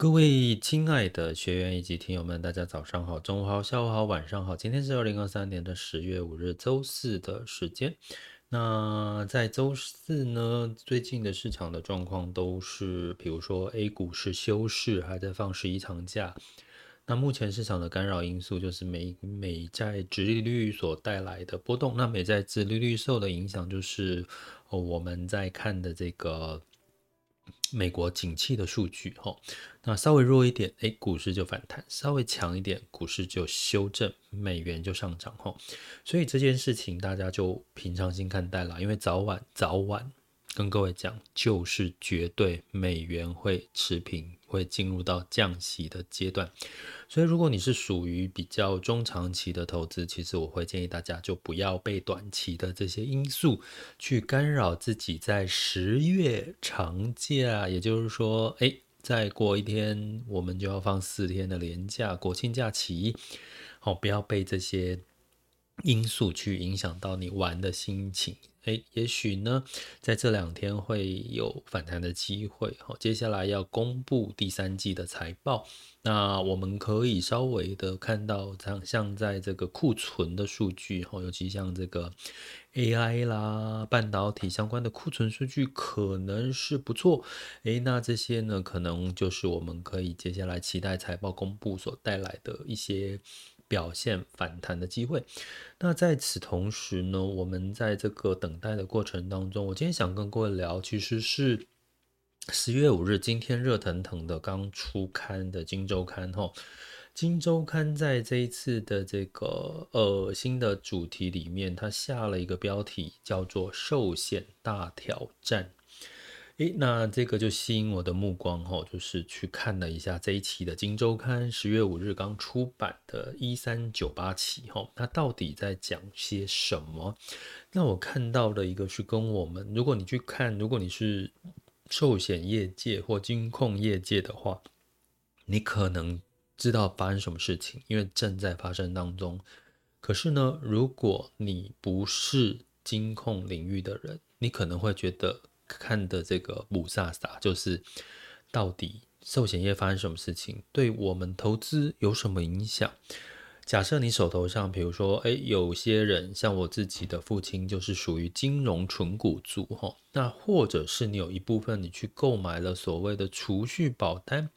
各位亲爱的学员以及听友们，大家早上好、中午好、下午好、晚上好。今天是二零二三年的十月五日，周四的时间。那在周四呢，最近的市场的状况都是，比如说 A 股是休市，还在放十一长假。那目前市场的干扰因素就是美美债殖利率所带来的波动。那美债殖利率受的影响就是，哦，我们在看的这个。美国景气的数据，哈，那稍微弱一点，哎，股市就反弹；稍微强一点，股市就修正，美元就上涨，哈。所以这件事情大家就平常心看待了，因为早晚早晚跟各位讲，就是绝对美元会持平，会进入到降息的阶段。所以，如果你是属于比较中长期的投资，其实我会建议大家就不要被短期的这些因素去干扰自己在十月长假，也就是说，哎，再过一天我们就要放四天的连假，国庆假期，好，不要被这些因素去影响到你玩的心情。诶，也许呢，在这两天会有反弹的机会。好，接下来要公布第三季的财报，那我们可以稍微的看到，像像在这个库存的数据，哈，尤其像这个 AI 啦、半导体相关的库存数据，可能是不错。诶，那这些呢，可能就是我们可以接下来期待财报公布所带来的一些。表现反弹的机会。那在此同时呢，我们在这个等待的过程当中，我今天想跟各位聊，其实是十月五日今天热腾腾的刚出刊的《金周刊》哈，《金周刊》在这一次的这个呃新的主题里面，它下了一个标题叫做“寿险大挑战”。诶，那这个就吸引我的目光哈，就是去看了一下这一期的《金周刊》十月五日刚出版的一三九八期哈，它到底在讲些什么？那我看到的一个是跟我们，如果你去看，如果你是寿险业界或金控业界的话，你可能知道发生什么事情，因为正在发生当中。可是呢，如果你不是金控领域的人，你可能会觉得。看的这个母萨萨，就是到底寿险业发生什么事情，对我们投资有什么影响？假设你手头上，比如说，诶，有些人像我自己的父亲，就是属于金融纯股族，哈，那或者是你有一部分你去购买了所谓的储蓄保单，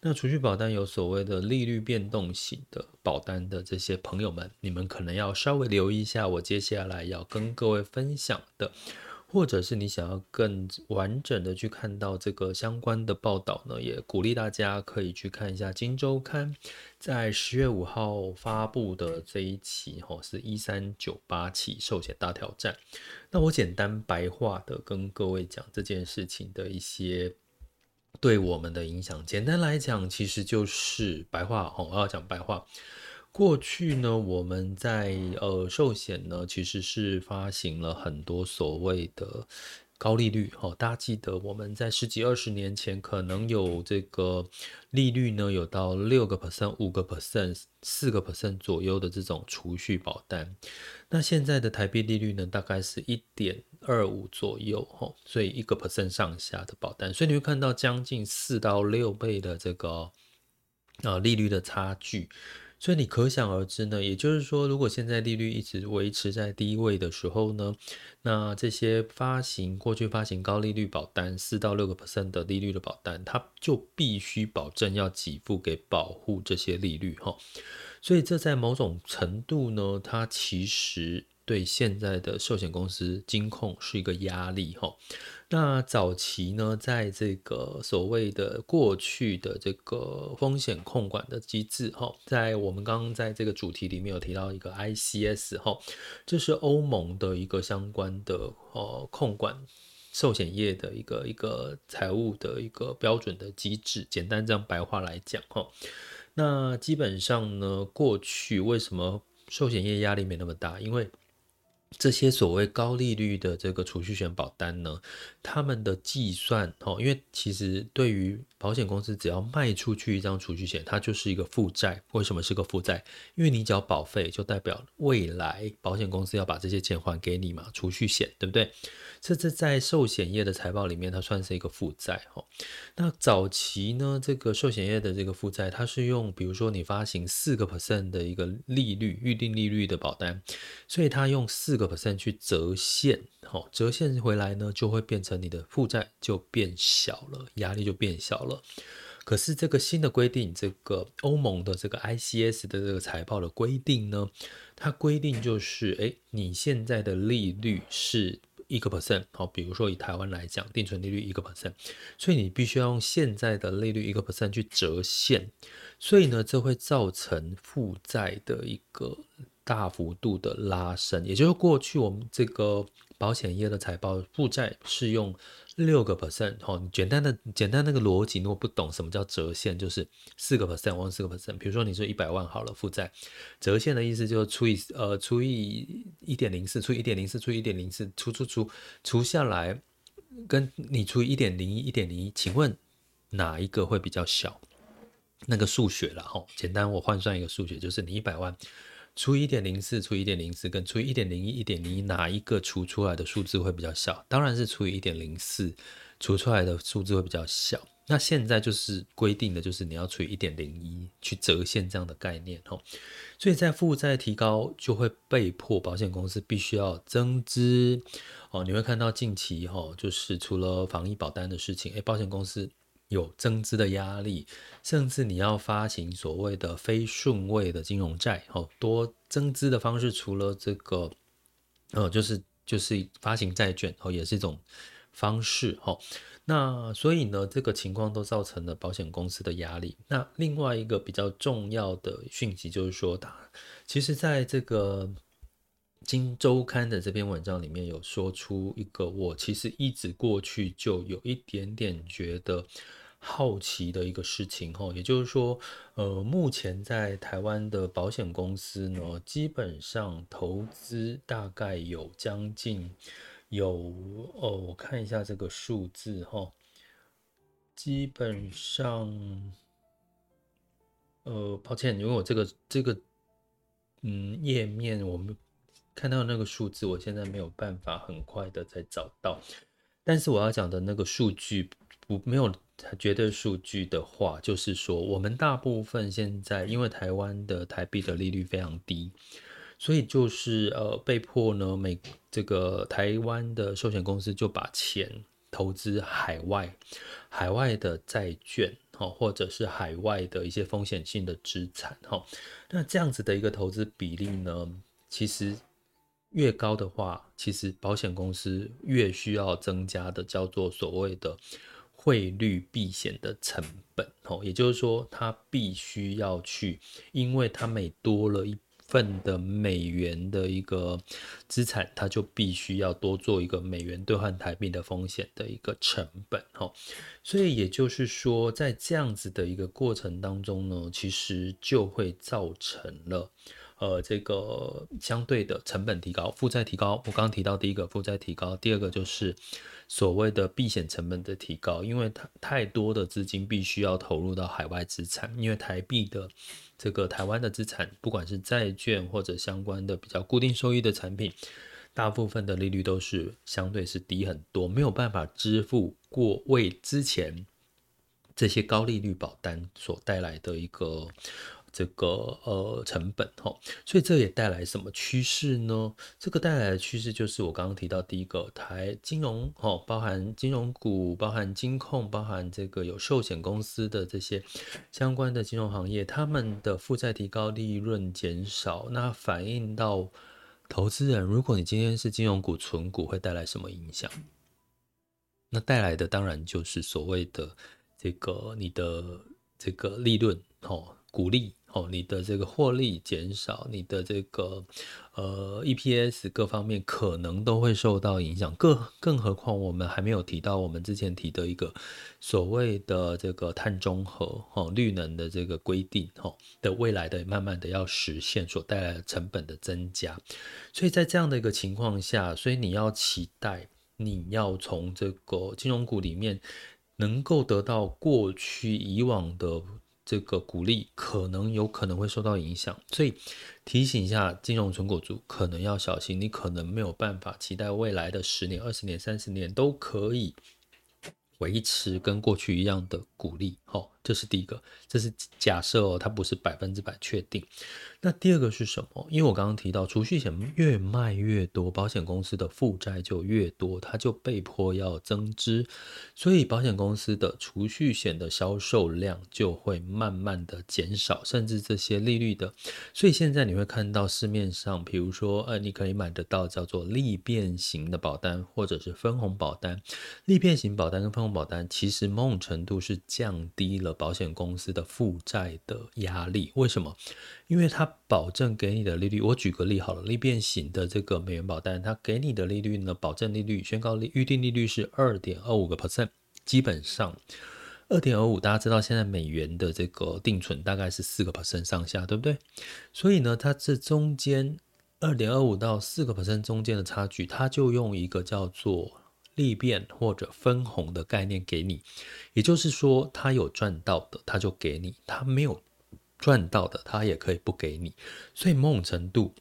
那储蓄保单有所谓的利率变动型的保单的这些朋友们，你们可能要稍微留意一下，我接下来要跟各位分享的。或者是你想要更完整的去看到这个相关的报道呢，也鼓励大家可以去看一下《金周刊》在十月五号发布的这一期，吼，是一三九八期寿险大挑战。那我简单白话的跟各位讲这件事情的一些对我们的影响。简单来讲，其实就是白话，哦，我要讲白话。过去呢，我们在呃寿险呢，其实是发行了很多所谓的高利率。哦，大家记得我们在十几二十年前，可能有这个利率呢，有到六个 percent、五个 percent、四个 percent 左右的这种储蓄保单。那现在的台币利率呢，大概是一点二五左右。哦，所以一个 percent 上下的保单，所以你会看到将近四到六倍的这个呃利率的差距。所以你可想而知呢，也就是说，如果现在利率一直维持在低位的时候呢，那这些发行过去发行高利率保单四到六个 percent 的利率的保单，它就必须保证要给付给保护这些利率哈。所以这在某种程度呢，它其实对现在的寿险公司金控是一个压力哈。那早期呢，在这个所谓的过去的这个风险控管的机制哈，在我们刚刚在这个主题里面有提到一个 ICS 哈，这是欧盟的一个相关的呃控管寿险业的一个一个财务的一个标准的机制。简单这样白话来讲哈，那基本上呢，过去为什么寿险业压力没那么大？因为这些所谓高利率的这个储蓄险保单呢，他们的计算哦，因为其实对于保险公司，只要卖出去一张储蓄险，它就是一个负债。为什么是个负债？因为你缴保费，就代表未来保险公司要把这些钱还给你嘛，储蓄险，对不对？这这在寿险业的财报里面，它算是一个负债哈。那早期呢，这个寿险业的这个负债，它是用比如说你发行四个 percent 的一个利率预定利率的保单，所以它用四个 percent 去折现，好，折现回来呢，就会变成你的负债就变小了，压力就变小了。可是这个新的规定，这个欧盟的这个 ICS 的这个财报的规定呢，它规定就是，哎，你现在的利率是。一个 percent，好，比如说以台湾来讲，定存利率一个 percent，所以你必须要用现在的利率一个 percent 去折现，所以呢，这会造成负债的一个大幅度的拉升，也就是过去我们这个保险业的财报负债是用。六个 percent，好，简单的简单那个逻辑，如果不懂什么叫折现，就是四个 percent，往四个 percent。比如说你说一百万好了，负债折现的意思就是除以呃除以一点零四，除以一点零四，除以一点零四，除除除除下来，跟你除以一点零一，一点零一，请问哪一个会比较小？那个数学了哈，简单我换算一个数学，就是你一百万。除以一点零四，除以一点零四，跟除以一点零一，一点零一，哪一个除出来的数字会比较小？当然是除以一点零四，除出来的数字会比较小。那现在就是规定的，就是你要除以一点零一去折现这样的概念哦。所以在负债提高，就会被迫保险公司必须要增资哦。你会看到近期哈，就是除了防疫保单的事情，诶，保险公司。有增资的压力，甚至你要发行所谓的非顺位的金融债，哦，多增资的方式，除了这个，呃，就是就是发行债券，哦，也是一种方式，哦，那所以呢，这个情况都造成了保险公司的压力。那另外一个比较重要的讯息就是说，它其实在这个。《今周刊》的这篇文章里面有说出一个我其实一直过去就有一点点觉得好奇的一个事情哈，也就是说，呃，目前在台湾的保险公司呢，基本上投资大概有将近有哦，我看一下这个数字哈，基本上，呃，抱歉，因为我这个这个嗯页面我们。看到那个数字，我现在没有办法很快的再找到。但是我要讲的那个数据不没有绝对数据的话，就是说我们大部分现在因为台湾的台币的利率非常低，所以就是呃被迫呢，每这个台湾的寿险公司就把钱投资海外，海外的债券哈，或者是海外的一些风险性的资产哈。那这样子的一个投资比例呢，其实。越高的话，其实保险公司越需要增加的叫做所谓的汇率避险的成本哦，也就是说，它必须要去，因为它每多了一份的美元的一个资产，它就必须要多做一个美元兑换台币的风险的一个成本哦，所以也就是说，在这样子的一个过程当中呢，其实就会造成了。呃，这个相对的成本提高，负债提高。我刚刚提到第一个负债提高，第二个就是所谓的避险成本的提高，因为它太多的资金必须要投入到海外资产，因为台币的这个台湾的资产，不管是债券或者相关的比较固定收益的产品，大部分的利率都是相对是低很多，没有办法支付过为之前这些高利率保单所带来的一个。这个呃成本哈，所以这也带来什么趋势呢？这个带来的趋势就是我刚刚提到第一个台金融哈，包含金融股、包含金控、包含这个有寿险公司的这些相关的金融行业，他们的负债提高、利润减少，那反映到投资人，如果你今天是金融股、存股，会带来什么影响？那带来的当然就是所谓的这个你的这个利润哦，股利。哦，你的这个获利减少，你的这个呃 EPS 各方面可能都会受到影响。更更何况我们还没有提到我们之前提的一个所谓的这个碳中和哦，绿能的这个规定哦的未来的慢慢的要实现所带来的成本的增加。所以在这样的一个情况下，所以你要期待你要从这个金融股里面能够得到过去以往的。这个股利可能有可能会受到影响，所以提醒一下金融存股族可能要小心，你可能没有办法期待未来的十年、二十年、三十年都可以维持跟过去一样的股利。好，这是第一个，这是假设哦，它不是百分之百确定。那第二个是什么？因为我刚刚提到，储蓄险越卖越多，保险公司的负债就越多，它就被迫要增资，所以保险公司的储蓄险的销售量就会慢慢的减少，甚至这些利率的。所以现在你会看到市面上，比如说，呃，你可以买得到叫做利变型的保单，或者是分红保单。利变型保单跟分红保单，其实某种程度是降低低了保险公司的负债的压力。为什么？因为它保证给你的利率，我举个例好了，利变型的这个美元保单，它给你的利率呢，保证利率、宣告利预定利率是二点二五个 percent，基本上二点二五，大家知道现在美元的这个定存大概是四个 percent 上下，对不对？所以呢，它这中间二点二五到四个 percent 中间的差距，它就用一个叫做利变或者分红的概念给你，也就是说，它有赚到的，它就给你；它没有。赚到的，他也可以不给你，所以某种程度，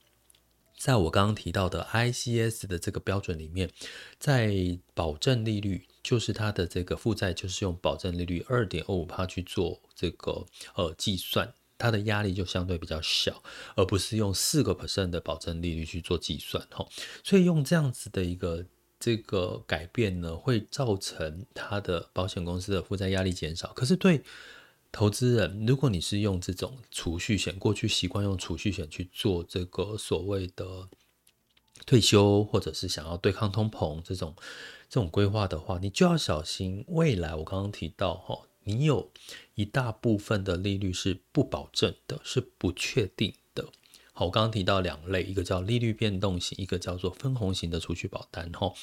在我刚刚提到的 ICS 的这个标准里面，在保证利率，就是它的这个负债，就是用保证利率二点二五趴去做这个呃计算，它的压力就相对比较小，而不是用四个 percent 的保证利率去做计算哈。所以用这样子的一个这个改变呢，会造成它的保险公司的负债压力减少，可是对。投资人，如果你是用这种储蓄险，过去习惯用储蓄险去做这个所谓的退休，或者是想要对抗通膨这种这种规划的话，你就要小心未来。我刚刚提到哈，你有一大部分的利率是不保证的，是不确定。好，我刚刚提到两类，一个叫利率变动型，一个叫做分红型的储蓄保单哈。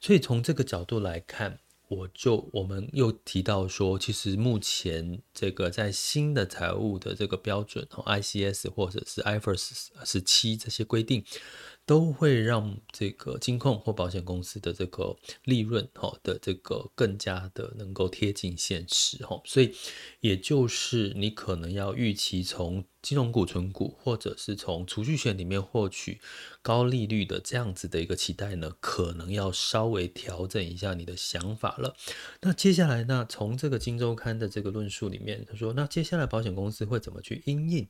所以从这个角度来看。我就我们又提到说，其实目前这个在新的财务的这个标准，ICS 或者是 IFRS 十七这些规定。都会让这个金控或保险公司的这个利润哈的这个更加的能够贴近现实哈，所以也就是你可能要预期从金融股、存股或者是从储蓄险里面获取高利率的这样子的一个期待呢，可能要稍微调整一下你的想法了。那接下来呢，从这个金周刊的这个论述里面，他说，那接下来保险公司会怎么去因应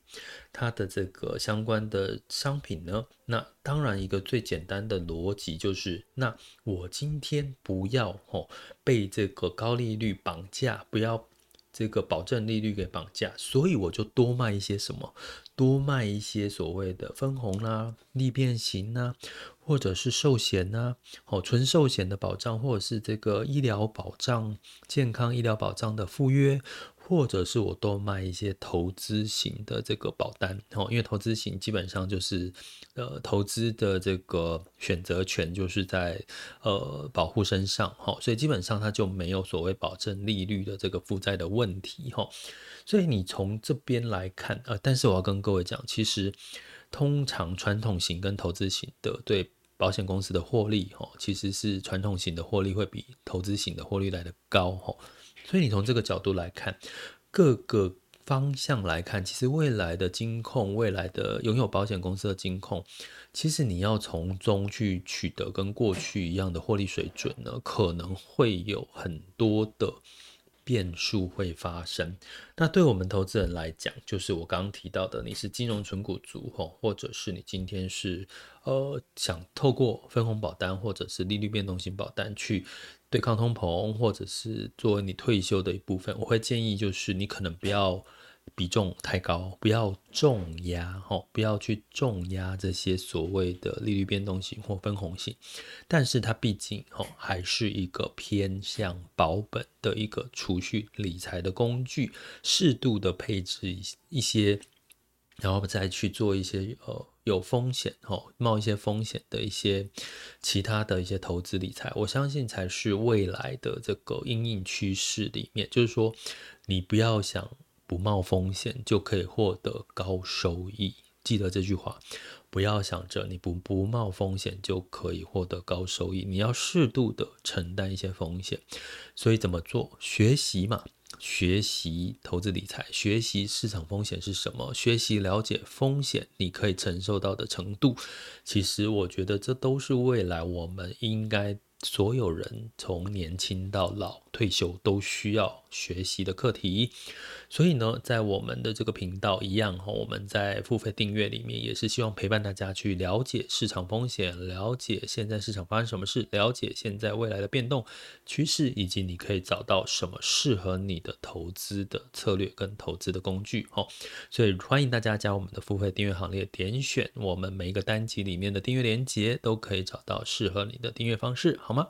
它的这个相关的商品呢？那当然，一个最简单的逻辑就是，那我今天不要吼被这个高利率绑架，不要这个保证利率给绑架，所以我就多卖一些什么，多卖一些所谓的分红啦、啊、利变型呐、啊，或者是寿险呐，哦，纯寿险的保障，或者是这个医疗保障、健康医疗保障的附约。或者是我多卖一些投资型的这个保单哦，因为投资型基本上就是呃投资的这个选择权就是在呃保护身上哈，所以基本上它就没有所谓保证利率的这个负债的问题哈，所以你从这边来看呃，但是我要跟各位讲，其实通常传统型跟投资型的对保险公司的获利哈，其实是传统型的获利会比投资型的获利来得高哈。所以你从这个角度来看，各个方向来看，其实未来的金控，未来的拥有保险公司的金控，其实你要从中去取得跟过去一样的获利水准呢，可能会有很多的变数会发生。那对我们投资人来讲，就是我刚刚提到的，你是金融存股族吼，或者是你今天是呃想透过分红保单或者是利率变动型保单去。对抗通膨，或者是作为你退休的一部分，我会建议就是你可能不要比重太高，不要重压哦，不要去重压这些所谓的利率变动性或分红性，但是它毕竟哦还是一个偏向保本的一个储蓄理财的工具，适度的配置一一些。然后再去做一些呃有风险哦，冒一些风险的一些其他的一些投资理财，我相信才是未来的这个因应趋势里面，就是说你不要想不冒风险就可以获得高收益，记得这句话，不要想着你不不冒风险就可以获得高收益，你要适度的承担一些风险，所以怎么做？学习嘛。学习投资理财，学习市场风险是什么，学习了解风险你可以承受到的程度。其实我觉得这都是未来我们应该所有人从年轻到老退休都需要学习的课题。所以呢，在我们的这个频道一样哈，我们在付费订阅里面也是希望陪伴大家去了解市场风险，了解现在市场发生什么事，了解现在未来的变动趋势，以及你可以找到什么适合你的投资的策略跟投资的工具哈。所以欢迎大家加我们的付费订阅行列，点选我们每一个单集里面的订阅链接，都可以找到适合你的订阅方式，好吗？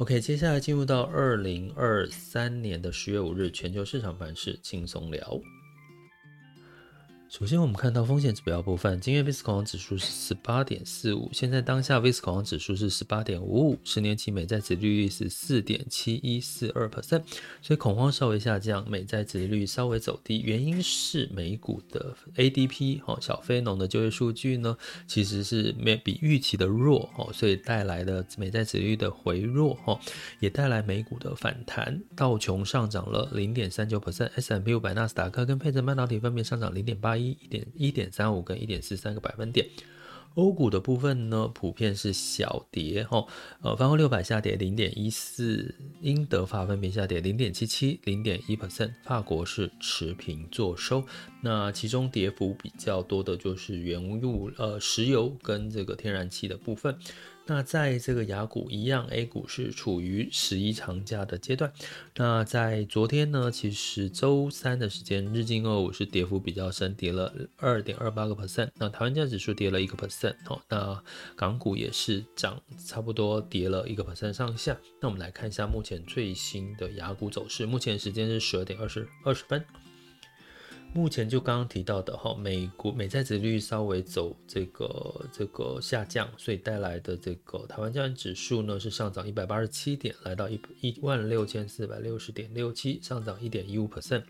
OK，接下来进入到二零二三年的十月五日，全球市场盘势轻松聊。首先，我们看到风险指标部分，今日 VIX 恐慌指数是十八点四五，现在当下 VIX 恐慌指数是十八点五五，十年期美债殖利率是四点七一四二 percent，所以恐慌稍微下降，美债殖利率稍微走低，原因是美股的 ADP 哈小非农的就业数据呢，其实是没比预期的弱哈，所以带来的美债殖利率的回弱哈，也带来美股的反弹，道琼上涨了零点三九 percent，S&P 五百、纳斯达克跟费城半导体分别上涨零点八一。一点一点三五跟一点四三个百分点，欧股的部分呢，普遍是小跌哈，呃，法国六百下跌零点一四，英德法分别下跌零点七七、零点一 percent，法国是持平做收。那其中跌幅比较多的就是原物呃石油跟这个天然气的部分。那在这个雅股一样，A 股是处于十一长假的阶段。那在昨天呢，其实周三的时间，日经二五是跌幅比较深，跌了二点二八个 percent。那台湾加指数跌了一个 percent。哦，那港股也是涨，差不多跌了一个 percent 上下。那我们来看一下目前最新的雅股走势。目前时间是十二点二十二十分。目前就刚刚提到的哈，美国美债殖率稍微走这个这个下降，所以带来的这个台湾加权指数呢是上涨一百八十七点，来到一一万六千四百六十点六七，上涨一点一五 percent。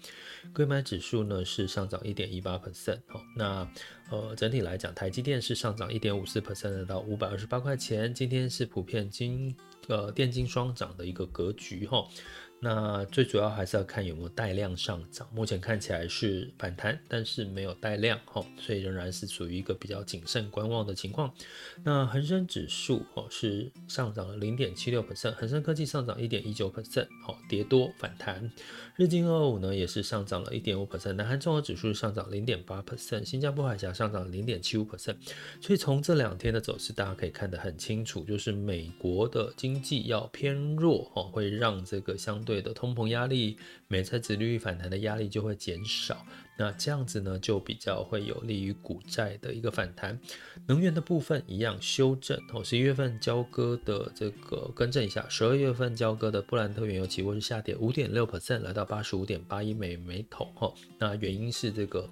柜买指数呢是上涨一点一八 percent。好，那呃整体来讲，台积电是上涨一点五四 percent，来到五百二十八块钱。今天是普遍金呃电金双涨的一个格局哈。那最主要还是要看有没有带量上涨，目前看起来是反弹，但是没有带量哈，所以仍然是属于一个比较谨慎观望的情况。那恒生指数哦是上涨了零点七六 percent，恒生科技上涨一点一九 percent，好跌多反弹。日经二五呢也是上涨了一点五 percent，南韩综合指数上涨零点八 percent，新加坡海峡上涨零点七五 percent。所以从这两天的走势，大家可以看得很清楚，就是美国的经济要偏弱哦，会让这个相对。对的，通膨压力、美债殖利率反弹的压力就会减少。那这样子呢，就比较会有利于股债的一个反弹。能源的部分一样修正哦，十一月份交割的这个更正一下，十二月份交割的布兰特原油期货是下跌五点六 percent，来到八十五点八一美元每桶哈。那原因是这个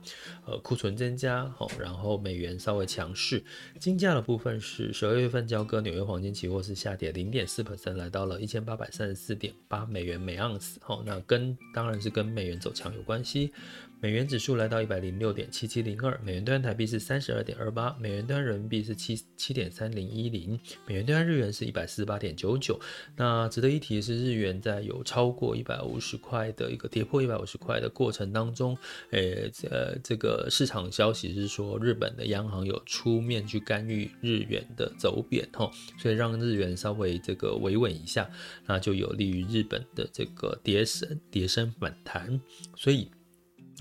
呃库存增加哈，然后美元稍微强势。金价的部分是十二月份交割纽约黄金期货是下跌零点四 percent，来到了一千八百三十四点八美元每盎司哈。那跟当然是跟美元走强有关系。美元指数来到一百零六点七七零二，美元兑换台币是三十二点二八，美元兑换人民币是七七点三零一零，美元兑换日元是一百四十八点九九。那值得一提的是，日元在有超过一百五十块的一个跌破一百五十块的过程当中，诶，呃，这个市场消息是说，日本的央行有出面去干预日元的走贬，吼，所以让日元稍微这个维稳一下，那就有利于日本的这个跌升跌升反弹，所以。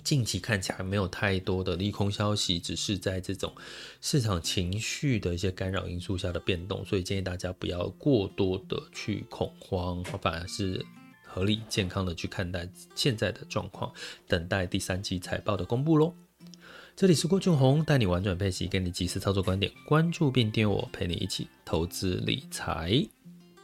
近期看起来没有太多的利空消息，只是在这种市场情绪的一些干扰因素下的变动，所以建议大家不要过多的去恐慌，反而是合理健康的去看待现在的状况，等待第三季财报的公布喽。这里是郭俊宏，带你玩转配息，给你及时操作观点，关注并订阅我，陪你一起投资理财。